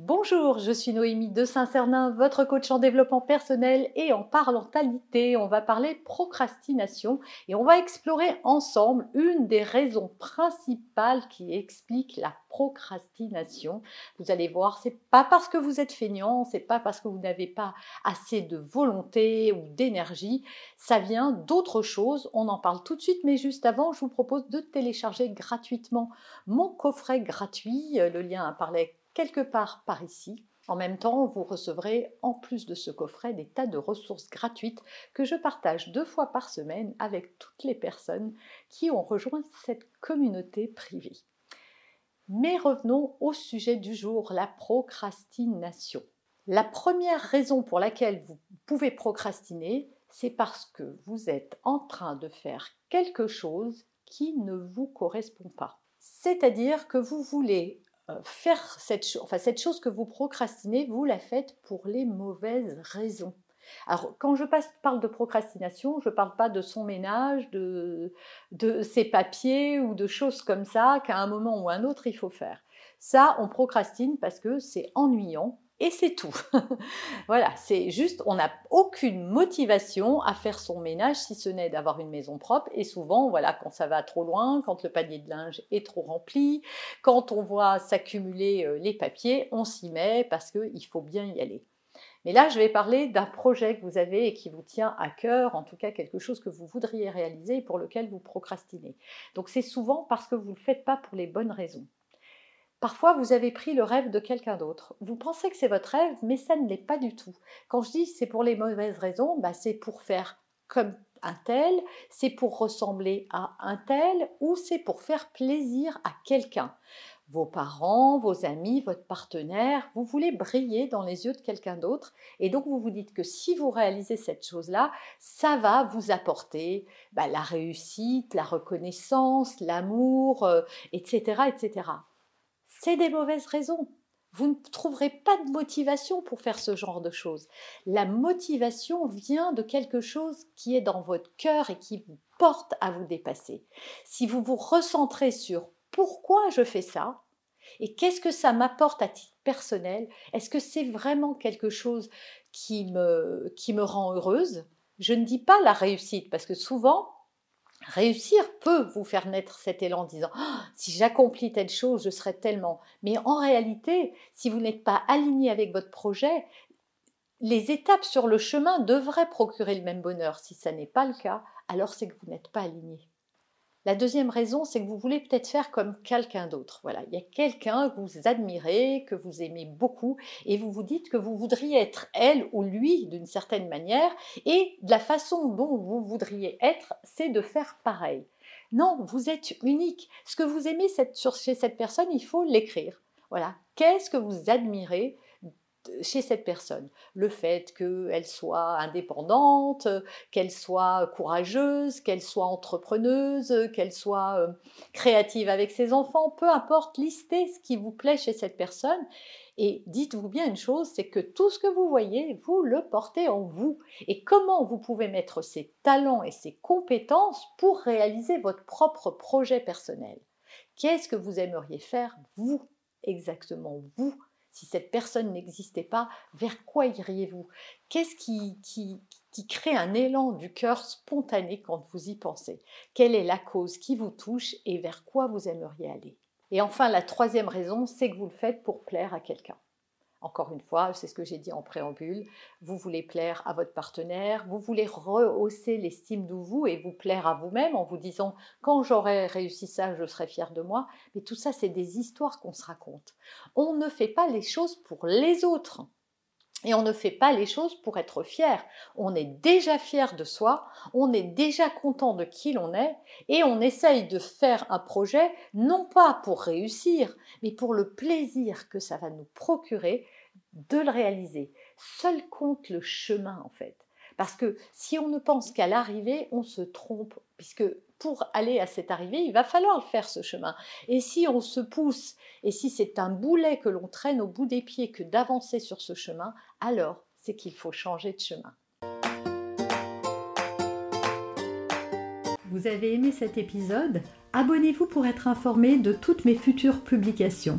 Bonjour, je suis Noémie de Saint-Cernin, votre coach en développement personnel et en parentalité. On va parler procrastination et on va explorer ensemble une des raisons principales qui expliquent la procrastination. Vous allez voir, c'est pas parce que vous êtes feignant, c'est pas parce que vous n'avez pas assez de volonté ou d'énergie, ça vient d'autre chose. On en parle tout de suite, mais juste avant, je vous propose de télécharger gratuitement mon coffret gratuit. Le lien apparaît quelque part par ici. En même temps, vous recevrez en plus de ce coffret des tas de ressources gratuites que je partage deux fois par semaine avec toutes les personnes qui ont rejoint cette communauté privée. Mais revenons au sujet du jour, la procrastination. La première raison pour laquelle vous pouvez procrastiner, c'est parce que vous êtes en train de faire quelque chose qui ne vous correspond pas. C'est-à-dire que vous voulez faire cette, enfin, cette chose que vous procrastinez, vous la faites pour les mauvaises raisons. Alors, quand je parle de procrastination, je ne parle pas de son ménage, de ses papiers ou de choses comme ça qu'à un moment ou un autre il faut faire. Ça, on procrastine parce que c'est ennuyant, et c'est tout. voilà, c'est juste, on n'a aucune motivation à faire son ménage si ce n'est d'avoir une maison propre. Et souvent, voilà, quand ça va trop loin, quand le panier de linge est trop rempli, quand on voit s'accumuler euh, les papiers, on s'y met parce qu'il faut bien y aller. Mais là, je vais parler d'un projet que vous avez et qui vous tient à cœur, en tout cas quelque chose que vous voudriez réaliser et pour lequel vous procrastinez. Donc c'est souvent parce que vous ne le faites pas pour les bonnes raisons. Parfois, vous avez pris le rêve de quelqu'un d'autre. Vous pensez que c'est votre rêve, mais ça ne l'est pas du tout. Quand je dis c'est pour les mauvaises raisons, bah c'est pour faire comme un tel, c'est pour ressembler à un tel, ou c'est pour faire plaisir à quelqu'un. Vos parents, vos amis, votre partenaire, vous voulez briller dans les yeux de quelqu'un d'autre, et donc vous vous dites que si vous réalisez cette chose-là, ça va vous apporter bah, la réussite, la reconnaissance, l'amour, etc., euh, etc c'est des mauvaises raisons. Vous ne trouverez pas de motivation pour faire ce genre de choses. La motivation vient de quelque chose qui est dans votre cœur et qui vous porte à vous dépasser. Si vous vous recentrez sur pourquoi je fais ça? et qu'est-ce que ça m'apporte à titre personnel, est-ce que c'est vraiment quelque chose qui me, qui me rend heureuse? Je ne dis pas la réussite parce que souvent, Réussir peut vous faire naître cet élan en disant «Ah, si j'accomplis telle chose, je serai tellement. Mais en réalité, si vous n'êtes pas aligné avec votre projet, les étapes sur le chemin devraient procurer le même bonheur. Si ça n'est pas le cas, alors c'est que vous n'êtes pas aligné. La deuxième raison, c'est que vous voulez peut-être faire comme quelqu'un d'autre. Voilà, il y a quelqu'un que vous admirez, que vous aimez beaucoup, et vous vous dites que vous voudriez être elle ou lui d'une certaine manière, et la façon dont vous voudriez être, c'est de faire pareil. Non, vous êtes unique. Ce que vous aimez chez cette personne, il faut l'écrire. Voilà. Qu'est-ce que vous admirez chez cette personne. Le fait qu'elle soit indépendante, qu'elle soit courageuse, qu'elle soit entrepreneuse, qu'elle soit euh, créative avec ses enfants, peu importe, listez ce qui vous plaît chez cette personne. Et dites-vous bien une chose, c'est que tout ce que vous voyez, vous le portez en vous. Et comment vous pouvez mettre ces talents et ces compétences pour réaliser votre propre projet personnel? Qu'est-ce que vous aimeriez faire, vous, exactement vous si cette personne n'existait pas, vers quoi iriez-vous? Qu'est-ce qui, qui, crée un élan du cœur spontané quand vous y pensez? Quelle est la cause qui vous touche et vers quoi vous aimeriez aller? Et enfin, la troisième raison, c'est que vous le faites pour plaire à quelqu'un. Encore une fois, c'est ce que j'ai dit en préambule, vous voulez plaire à votre partenaire, vous voulez rehausser l'estime de vous et vous plaire à vous-même en vous disant quand j'aurai réussi ça, je serai fier de moi. Mais tout ça, c'est des histoires qu'on se raconte. On ne fait pas les choses pour les autres. Et on ne fait pas les choses pour être fier. On est déjà fier de soi, on est déjà content de qui l'on est, et on essaye de faire un projet non pas pour réussir, mais pour le plaisir que ça va nous procurer de le réaliser. Seul compte le chemin en fait. Parce que si on ne pense qu'à l'arrivée, on se trompe, puisque pour aller à cette arrivée, il va falloir faire ce chemin. Et si on se pousse, et si c'est un boulet que l'on traîne au bout des pieds que d'avancer sur ce chemin, alors c'est qu'il faut changer de chemin. Vous avez aimé cet épisode? Abonnez-vous pour être informé de toutes mes futures publications.